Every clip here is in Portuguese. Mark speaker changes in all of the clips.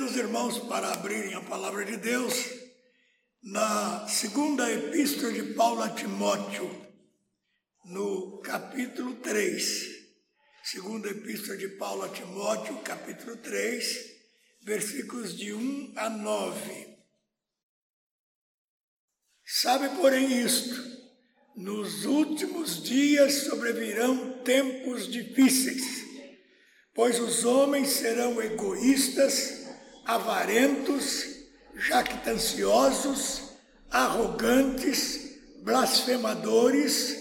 Speaker 1: Convido os irmãos para abrirem a palavra de Deus na segunda epístola de Paulo a Timóteo, no capítulo 3. Segunda epístola de Paulo a Timóteo, capítulo 3, versículos de 1 a 9. Sabe, porém, isto: nos últimos dias sobrevirão tempos difíceis pois os homens serão egoístas, avarentos, jactanciosos, arrogantes, blasfemadores,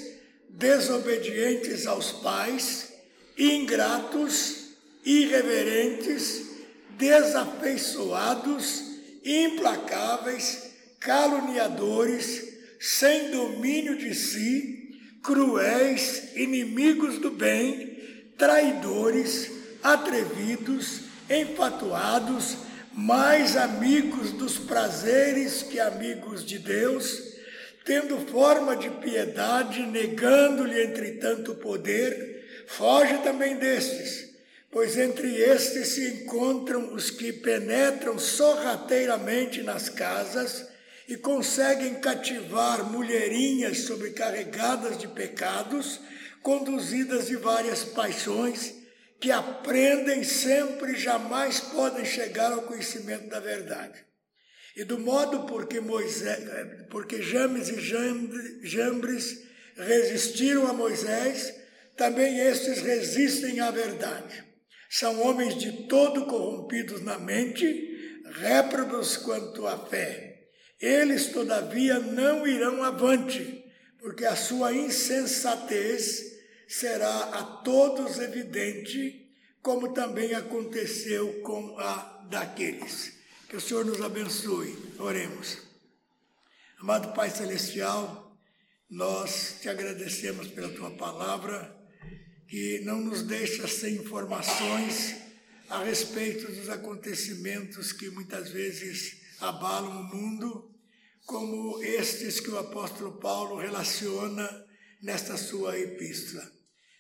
Speaker 1: desobedientes aos pais, ingratos, irreverentes, desafeiçoados, implacáveis, caluniadores, sem domínio de si, cruéis, inimigos do bem, traidores, atrevidos, enfatuados, mais amigos dos prazeres que amigos de Deus, tendo forma de piedade, negando-lhe entretanto o poder, foge também destes, pois entre estes se encontram os que penetram sorrateiramente nas casas e conseguem cativar mulherinhas sobrecarregadas de pecados, conduzidas de várias paixões, que aprendem sempre jamais podem chegar ao conhecimento da verdade. E do modo porque Moisés, porque James e Jambres resistiram a Moisés, também estes resistem à verdade. São homens de todo corrompidos na mente, réprobos quanto à fé. Eles, todavia, não irão avante, porque a sua insensatez será a todos evidente, como também aconteceu com a daqueles. Que o Senhor nos abençoe. Oremos. Amado Pai Celestial, nós te agradecemos pela tua palavra, que não nos deixa sem informações a respeito dos acontecimentos que muitas vezes abalam o mundo, como estes que o apóstolo Paulo relaciona nesta sua epístola.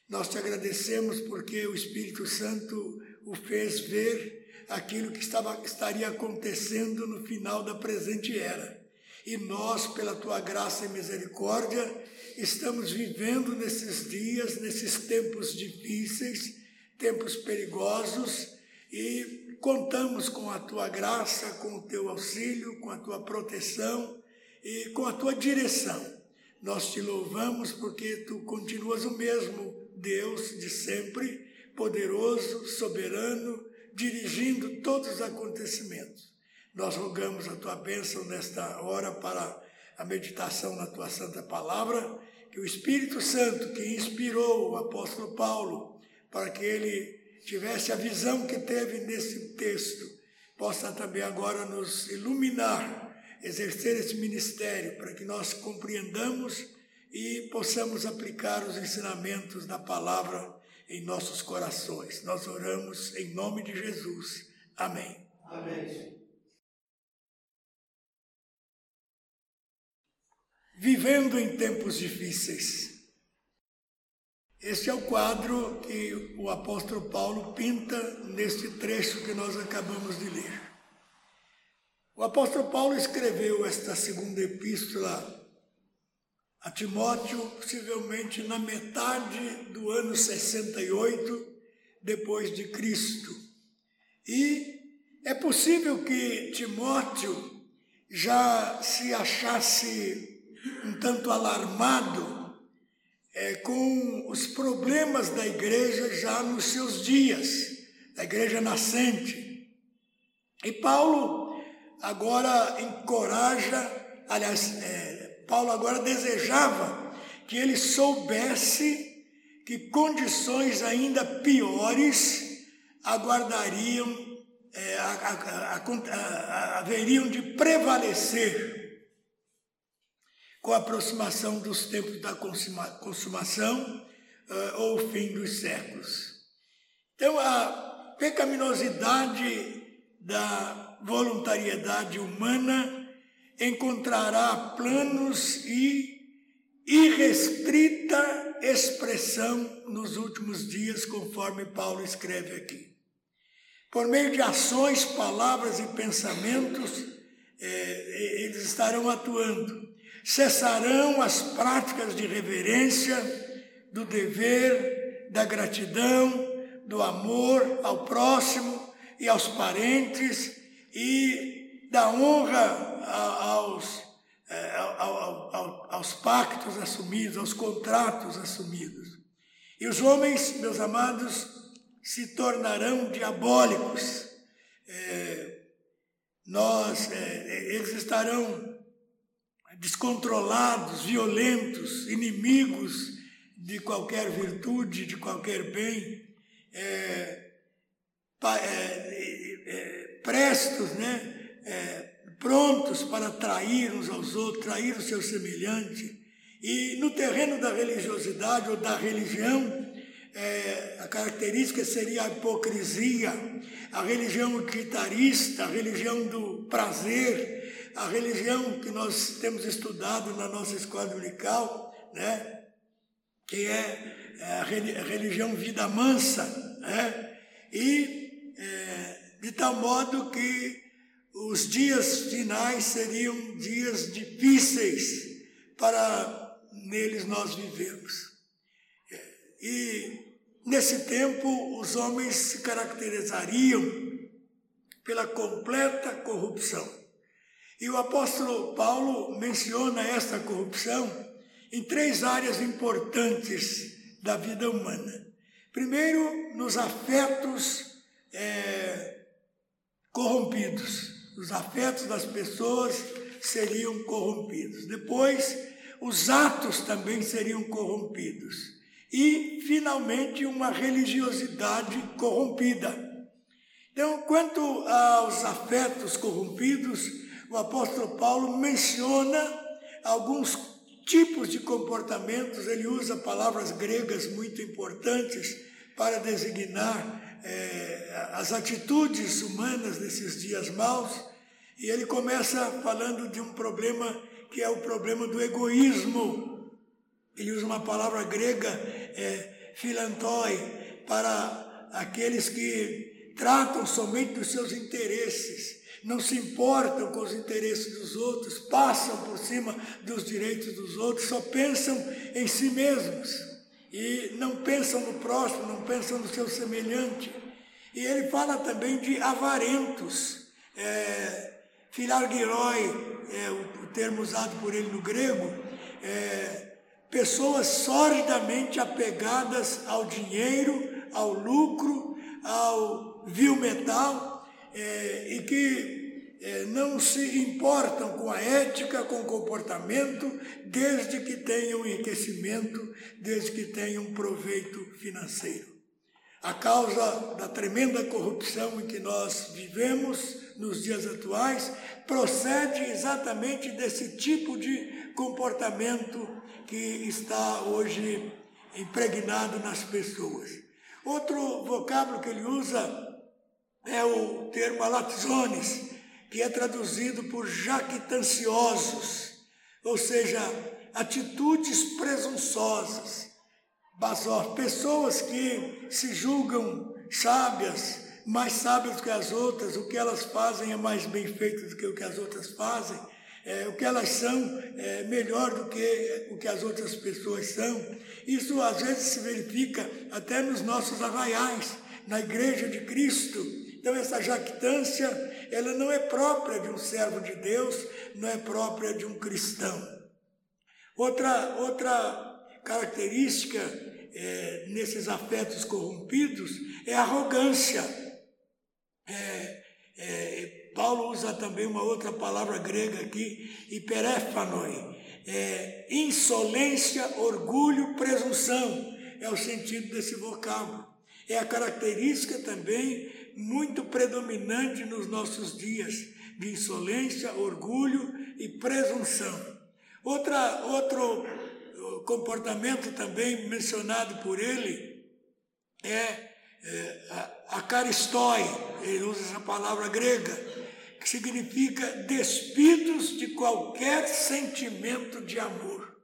Speaker 1: Nós te agradecemos porque o Espírito Santo o fez ver aquilo que estava, estaria acontecendo no final da presente era. E nós, pela tua graça e misericórdia, estamos vivendo nesses dias, nesses tempos difíceis, tempos perigosos, e contamos com a tua graça, com o teu auxílio, com a tua proteção e com a tua direção. Nós te louvamos porque tu continuas o mesmo Deus de sempre, poderoso, soberano, dirigindo todos os acontecimentos. Nós rogamos a tua bênção nesta hora para a meditação na tua santa palavra, que o Espírito Santo que inspirou o apóstolo Paulo para que ele tivesse a visão que teve nesse texto, possa também agora nos iluminar, exercer esse ministério para que nós compreendamos e possamos aplicar os ensinamentos da palavra em nossos corações. Nós oramos em nome de Jesus. Amém.
Speaker 2: Amém.
Speaker 1: Vivendo em tempos difíceis. Este é o quadro que o apóstolo Paulo pinta neste trecho que nós acabamos de ler. O apóstolo Paulo escreveu esta segunda epístola a Timóteo, possivelmente na metade do ano 68 depois de Cristo. E é possível que Timóteo já se achasse um tanto alarmado é, com os problemas da igreja já nos seus dias, da igreja nascente. E Paulo agora encoraja, aliás, é, Paulo agora desejava que ele soubesse que condições ainda piores aguardariam, é, haveriam de prevalecer com a aproximação dos tempos da consumação uh, ou fim dos séculos. Então, a pecaminosidade da voluntariedade humana encontrará planos e irrestrita expressão nos últimos dias, conforme Paulo escreve aqui. por meio de ações, palavras e pensamentos, é, eles estarão atuando. Cessarão as práticas de reverência, do dever, da gratidão, do amor ao próximo e aos parentes e da honra aos, é, aos pactos assumidos, aos contratos assumidos. E os homens, meus amados, se tornarão diabólicos. É, nós, é, eles estarão descontrolados, violentos, inimigos de qualquer virtude, de qualquer bem, é, é, é, prestos, né? É, prontos para trair uns aos outros, trair o seu semelhante. E no terreno da religiosidade ou da religião, é, a característica seria a hipocrisia, a religião utilitarista, a religião do prazer, a religião que nós temos estudado na nossa escola dominical, né? que é, é a religião vida mansa, né? e é, de tal modo que os dias finais seriam dias difíceis para neles nós vivemos. E nesse tempo os homens se caracterizariam pela completa corrupção. E o apóstolo Paulo menciona esta corrupção em três áreas importantes da vida humana. Primeiro, nos afetos é, corrompidos. Os afetos das pessoas seriam corrompidos. Depois, os atos também seriam corrompidos. E, finalmente, uma religiosidade corrompida. Então, quanto aos afetos corrompidos, o apóstolo Paulo menciona alguns tipos de comportamentos, ele usa palavras gregas muito importantes para designar é, as atitudes humanas nesses dias maus, e ele começa falando de um problema que é o problema do egoísmo. Ele usa uma palavra grega, é, filantoi, para aqueles que tratam somente dos seus interesses, não se importam com os interesses dos outros, passam por cima dos direitos dos outros, só pensam em si mesmos e não pensam no próximo, não pensam no seu semelhante. E ele fala também de avarentos. É, filargiroi é o, termo usado por ele no grego, é, pessoas solidamente apegadas ao dinheiro, ao lucro, ao vil metal, é, e que é, não se importam com a ética, com o comportamento, desde que tenham enriquecimento, desde que tenham proveito financeiro. A causa da tremenda corrupção em que nós vivemos nos dias atuais procede exatamente desse tipo de comportamento que está hoje impregnado nas pessoas. Outro vocábulo que ele usa é o termo alatzones, que é traduzido por jactanciosos, ou seja, atitudes presunçosas, pessoas que se julgam sábias, mais sábias que as outras, o que elas fazem é mais bem feito do que o que as outras fazem, é, o que elas são é melhor do que o que as outras pessoas são. Isso às vezes se verifica até nos nossos arraiais, na igreja de Cristo, então essa jactância, ela não é própria de um servo de Deus, não é própria de um cristão. Outra, outra característica é, nesses afetos corrompidos é arrogância. É, é, Paulo usa também uma outra palavra grega aqui, hiperéfanoi, é, insolência, orgulho, presunção, é o sentido desse vocábulo. É a característica também muito predominante nos nossos dias, de insolência, orgulho e presunção. Outra, outro uh, comportamento também mencionado por ele é, é a, a ele usa essa palavra grega, que significa despidos de qualquer sentimento de amor.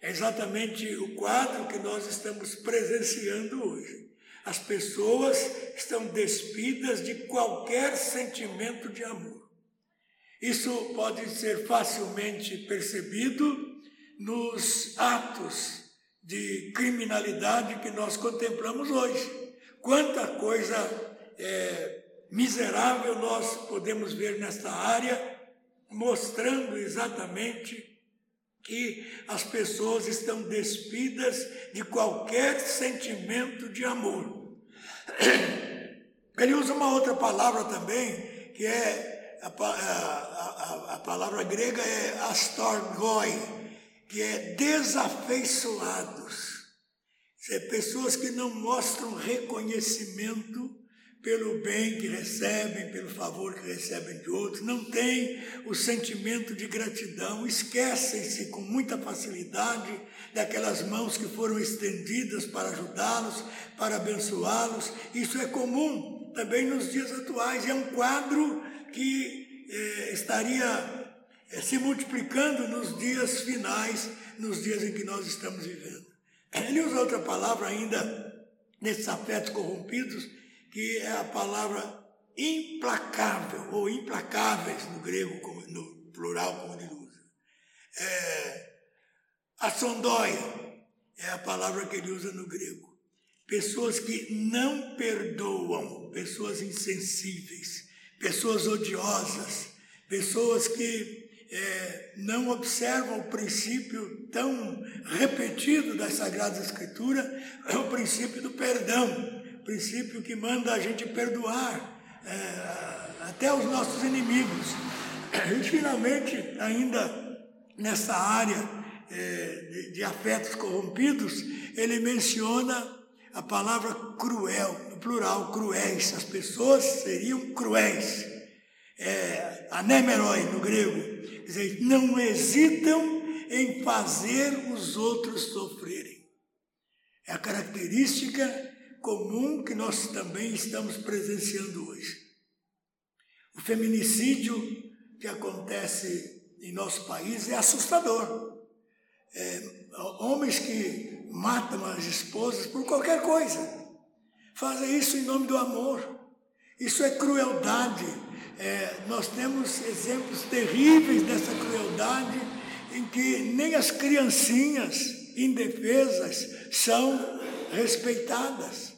Speaker 1: É exatamente o quadro que nós estamos presenciando hoje. As pessoas estão despidas de qualquer sentimento de amor. Isso pode ser facilmente percebido nos atos de criminalidade que nós contemplamos hoje. Quanta coisa é, miserável nós podemos ver nesta área, mostrando exatamente que as pessoas estão despidas de qualquer sentimento de amor. Ele usa uma outra palavra também, que é a, a, a, a palavra grega é astorgoi, que é desafeiçoados. É pessoas que não mostram reconhecimento pelo bem que recebem, pelo favor que recebem de outros, não têm o sentimento de gratidão, esquecem-se com muita facilidade daquelas mãos que foram estendidas para ajudá-los, para abençoá-los. Isso é comum também nos dias atuais, é um quadro que eh, estaria eh, se multiplicando nos dias finais, nos dias em que nós estamos vivendo. Ele usa outra palavra ainda nesses afetos corrompidos, que é a palavra implacável, ou implacáveis no grego, no plural, como ele usa. É, assondóia é a palavra que ele usa no grego. Pessoas que não perdoam, pessoas insensíveis, pessoas odiosas, pessoas que é, não observam o princípio tão repetido das Sagradas Escrituras, é o princípio do perdão princípio que manda a gente perdoar é, até os nossos inimigos. E finalmente, ainda nessa área é, de, de afetos corrompidos, ele menciona a palavra cruel, no plural, cruéis. As pessoas seriam cruéis. É, anemeroi no grego. Dizer, não hesitam em fazer os outros sofrerem. É a característica comum que nós também estamos presenciando hoje. O feminicídio que acontece em nosso país é assustador. É, homens que matam as esposas por qualquer coisa, fazem isso em nome do amor. Isso é crueldade. É, nós temos exemplos terríveis dessa crueldade em que nem as criancinhas indefesas são respeitadas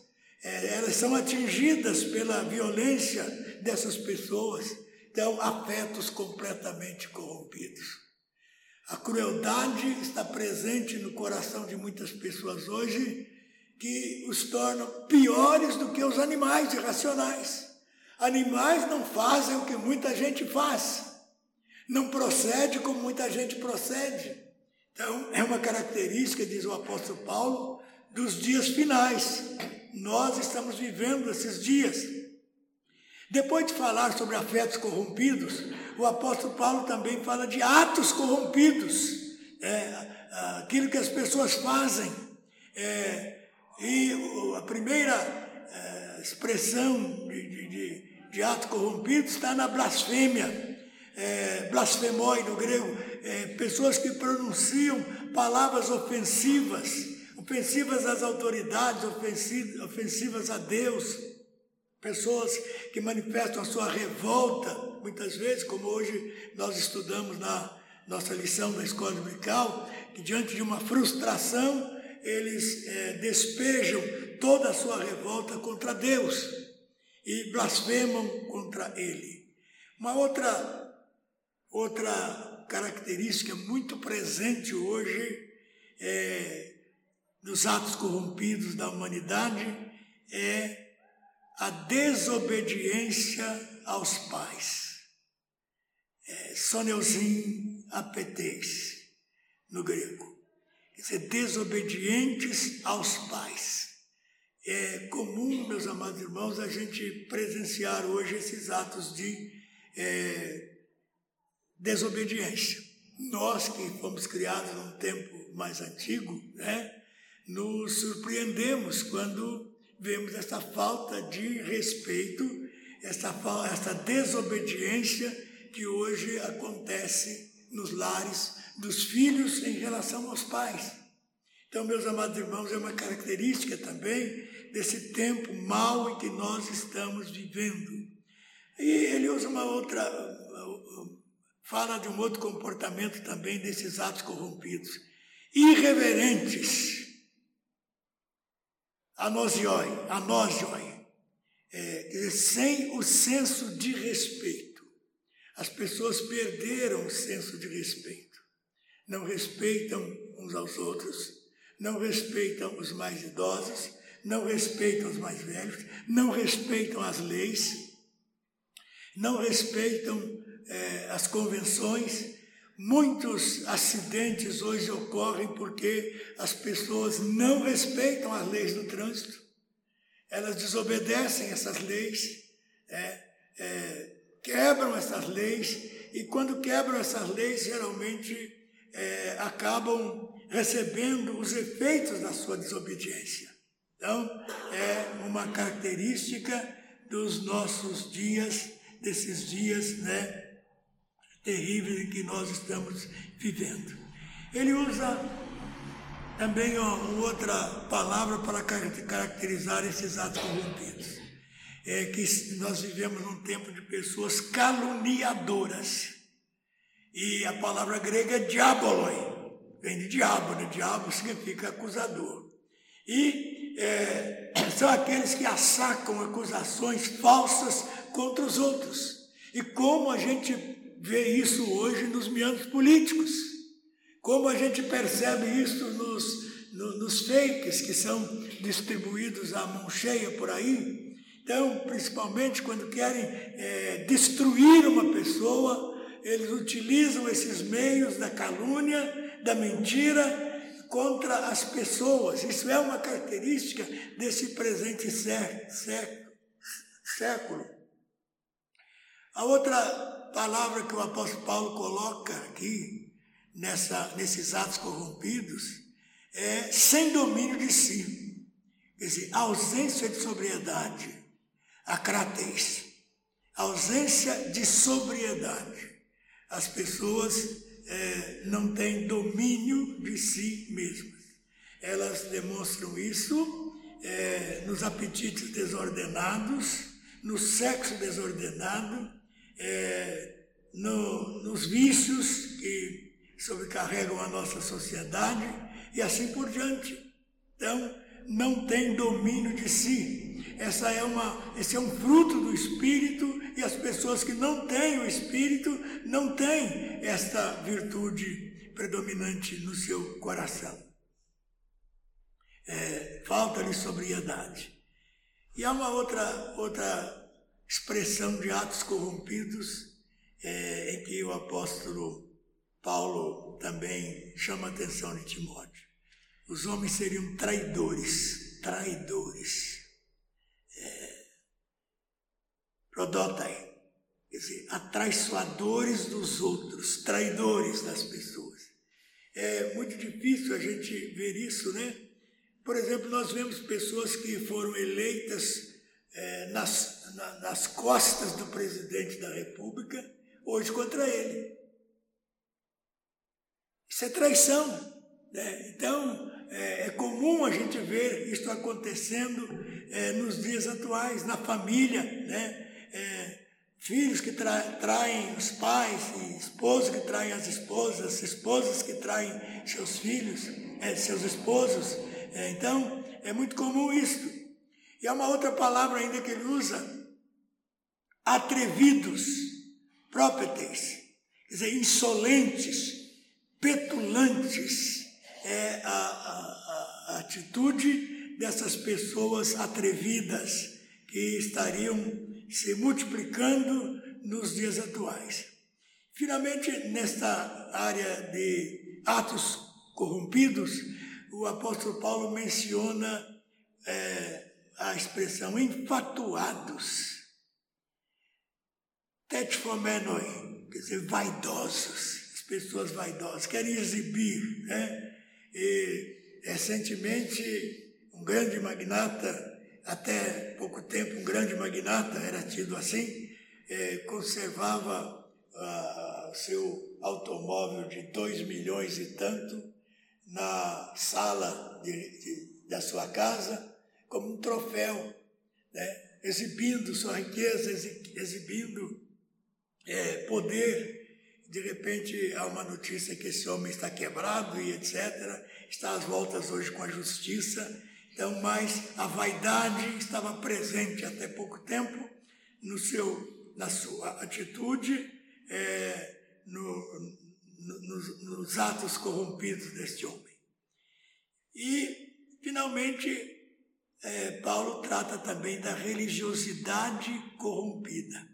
Speaker 1: é, elas são atingidas pela violência dessas pessoas, então afetos completamente corrompidos. A crueldade está presente no coração de muitas pessoas hoje, que os tornam piores do que os animais irracionais. Animais não fazem o que muita gente faz, não procede como muita gente procede. Então, é uma característica, diz o apóstolo Paulo, dos dias finais nós estamos vivendo esses dias. Depois de falar sobre afetos corrompidos, o apóstolo Paulo também fala de atos corrompidos, é, aquilo que as pessoas fazem. É, e a primeira expressão de, de, de, ato corrompido está na blasfêmia. É, blasfemoi no grego, é, pessoas que pronunciam palavras ofensivas. Ofensivas às autoridades, ofensivas a Deus, pessoas que manifestam a sua revolta, muitas vezes, como hoje nós estudamos na nossa lição da escola dominical, que diante de uma frustração, eles é, despejam toda a sua revolta contra Deus e blasfemam contra Ele. Uma outra, outra característica muito presente hoje é atos corrompidos da humanidade é a desobediência aos pais. É, apeteis, no grego. Quer dizer, desobedientes aos pais. É comum, meus amados irmãos, a gente presenciar hoje esses atos de é, desobediência. Nós que fomos criados num tempo mais antigo, né? nos surpreendemos quando vemos essa falta de respeito, essa, essa desobediência que hoje acontece nos lares dos filhos em relação aos pais. Então, meus amados irmãos, é uma característica também desse tempo mau em que nós estamos vivendo. E ele usa uma outra, fala de um outro comportamento também desses atos corrompidos. Irreverentes. Anosioi, anosioi. É, quer dizer, sem o senso de respeito. As pessoas perderam o senso de respeito. Não respeitam uns aos outros, não respeitam os mais idosos, não respeitam os mais velhos, não respeitam as leis, não respeitam é, as convenções. Muitos acidentes hoje ocorrem porque as pessoas não respeitam as leis do trânsito, elas desobedecem essas leis, é, é, quebram essas leis, e quando quebram essas leis, geralmente é, acabam recebendo os efeitos da sua desobediência. Então, é uma característica dos nossos dias, desses dias né, terríveis que nós estamos vivendo. Ele usa também ó, outra palavra para caracterizar esses atos corrompidos. É que nós vivemos num tempo de pessoas caluniadoras. E a palavra grega é diaboloi, vem de diabo, né? Diabo significa acusador. E é, são aqueles que assacam acusações falsas contra os outros. E como a gente vê isso hoje nos meandros políticos, como a gente percebe isso nos, no, nos fakes que são distribuídos à mão cheia por aí. Então, principalmente quando querem é, destruir uma pessoa, eles utilizam esses meios da calúnia da mentira contra as pessoas. Isso é uma característica desse presente século. A outra palavra que o apóstolo Paulo coloca aqui, nessa, nesses atos corrompidos, é sem domínio de si. Quer dizer, ausência de sobriedade, a cratez, ausência de sobriedade. As pessoas é, não têm domínio de si mesmas. Elas demonstram isso é, nos apetites desordenados, no sexo desordenado, é, no, nos vícios que sobrecarregam a nossa sociedade e assim por diante. Então, não tem domínio de si. Essa é uma, esse é um fruto do Espírito e as pessoas que não têm o Espírito não têm esta virtude predominante no seu coração. É, Falta-lhe sobriedade. E há uma outra, outra expressão de atos corrompidos é, em que o apóstolo Paulo também chama a atenção de Timóteo. Os homens seriam traidores, traidores. É, prodotai, quer dizer, atraiçoadores dos outros, traidores das pessoas. É muito difícil a gente ver isso, né? Por exemplo, nós vemos pessoas que foram eleitas é, nas, na, nas costas do presidente da República, hoje contra ele. Isso é traição. Né? Então, é, é, comum a gente ver isso acontecendo é, nos dias atuais, na família, né? É, filhos que tra traem os pais, esposos que traem as esposas, esposas que traem seus filhos, é, seus esposos. É, então, é muito comum isso. E há uma outra palavra ainda que ele usa, atrevidos, própetes, quer dizer, insolentes, petulantes, atitude dessas pessoas atrevidas que estariam se multiplicando nos dias atuais. Finalmente, nesta área de atos corrompidos, o apóstolo Paulo menciona é, a expressão infatuados, tetfomenoi, quer dizer, vaidosos, as pessoas vaidosas, querem exibir, né? E recentemente, um grande magnata, até pouco tempo, um grande magnata, era tido assim, é, conservava ah, seu automóvel de dois milhões e tanto na sala de, de, da sua casa, como um troféu, né? exibindo sua riqueza, exibindo é, poder. De repente há uma notícia que esse homem está quebrado e etc. Está às voltas hoje com a justiça. Então, mas a vaidade estava presente até pouco tempo no seu, na sua atitude, é, no, no, nos, nos atos corrompidos deste homem. E, finalmente, é, Paulo trata também da religiosidade corrompida.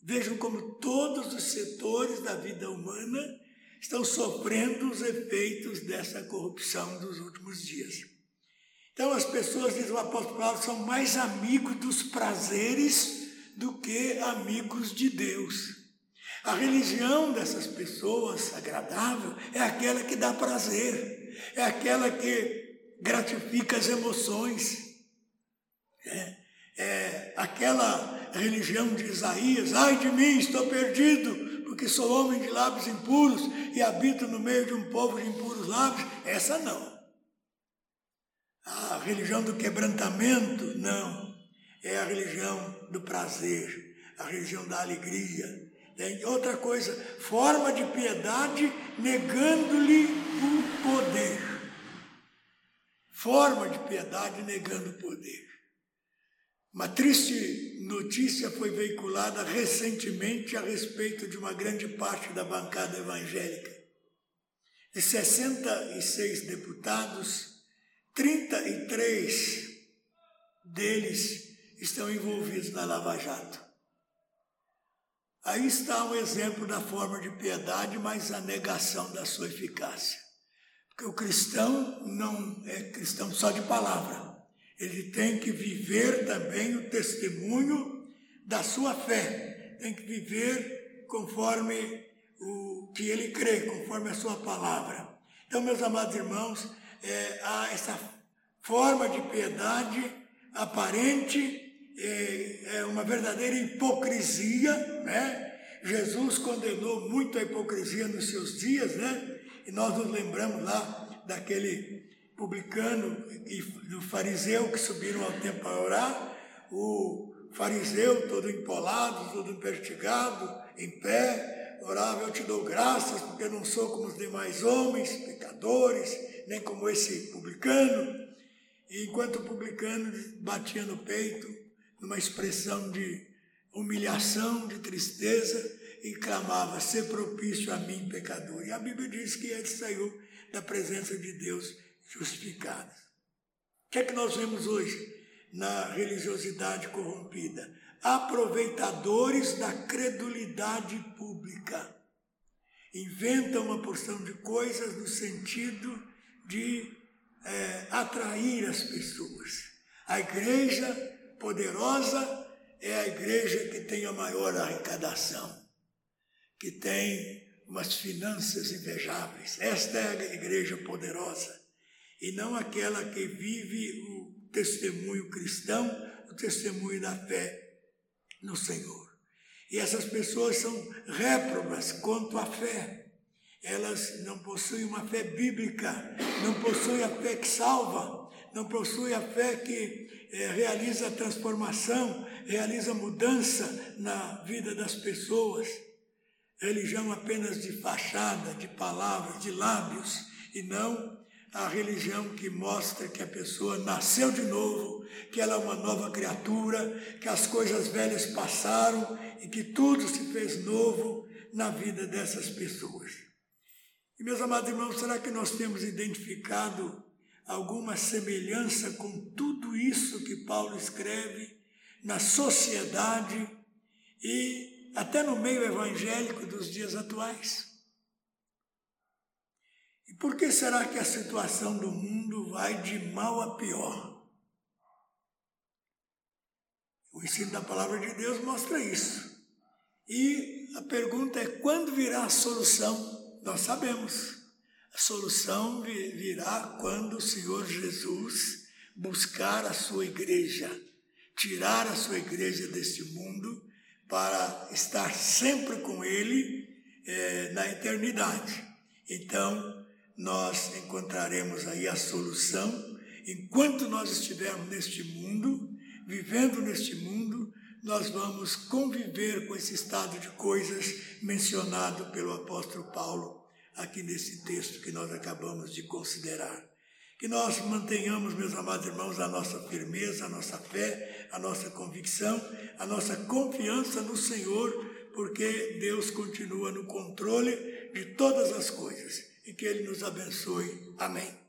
Speaker 1: Vejam como todos os setores da vida humana estão sofrendo os efeitos dessa corrupção dos últimos dias. Então as pessoas, diz o apóstolo Paulo, são mais amigos dos prazeres do que amigos de Deus. A religião dessas pessoas agradável é aquela que dá prazer, é aquela que gratifica as emoções. É, é aquela religião de Isaías, ai de mim, estou perdido, porque sou homem de lábios impuros e habito no meio de um povo de impuros lábios. Essa não. A religião do quebrantamento, não. É a religião do prazer, a religião da alegria. Tem outra coisa, forma de piedade negando-lhe o poder. Forma de piedade negando o poder. Uma triste notícia foi veiculada recentemente a respeito de uma grande parte da bancada evangélica. De 66 deputados, 33 deles estão envolvidos na Lava Jato. Aí está um exemplo da forma de piedade, mas a negação da sua eficácia. Porque o cristão não é cristão só de palavra ele tem que viver também o testemunho da sua fé, tem que viver conforme o que ele crê, conforme a sua palavra. Então, meus amados irmãos, é, há essa forma de piedade aparente, é, é uma verdadeira hipocrisia, né? Jesus condenou muito a hipocrisia nos seus dias, né? E nós nos lembramos lá daquele publicano e do fariseu que subiram ao templo para orar, o fariseu todo empolado, todo investigado, em pé, orava, eu te dou graças, porque não sou como os demais homens, pecadores, nem como esse publicano. E enquanto o publicano batia no peito, numa expressão de humilhação, de tristeza, e clamava, ser propício a mim, pecador. E a Bíblia diz que ele saiu da presença de Deus justificados. O que é que nós vemos hoje na religiosidade corrompida? Aproveitadores da credulidade pública. Inventam uma porção de coisas no sentido de é, atrair as pessoas. A igreja poderosa é a igreja que tem a maior arrecadação, que tem umas finanças invejáveis. Esta é a igreja poderosa e não aquela que vive o testemunho cristão, o testemunho da fé no Senhor. E essas pessoas são réprobas quanto à fé. Elas não possuem uma fé bíblica, não possuem a fé que salva, não possuem a fé que é, realiza a transformação, realiza mudança na vida das pessoas. Religião apenas de fachada, de palavras, de lábios, e não a religião que mostra que a pessoa nasceu de novo, que ela é uma nova criatura, que as coisas velhas passaram e que tudo se fez novo na vida dessas pessoas. E meus amados irmãos, será que nós temos identificado alguma semelhança com tudo isso que Paulo escreve na sociedade e até no meio evangélico dos dias atuais? E por que será que a situação do mundo vai de mal a pior? O ensino da palavra de Deus mostra isso. E a pergunta é: quando virá a solução? Nós sabemos. A solução virá quando o Senhor Jesus buscar a sua igreja, tirar a sua igreja deste mundo para estar sempre com Ele é, na eternidade. Então, nós encontraremos aí a solução enquanto nós estivermos neste mundo, vivendo neste mundo, nós vamos conviver com esse estado de coisas mencionado pelo apóstolo Paulo aqui nesse texto que nós acabamos de considerar. Que nós mantenhamos, meus amados irmãos, a nossa firmeza, a nossa fé, a nossa convicção, a nossa confiança no Senhor, porque Deus continua no controle de todas as coisas e que Ele nos abençoe. Amém.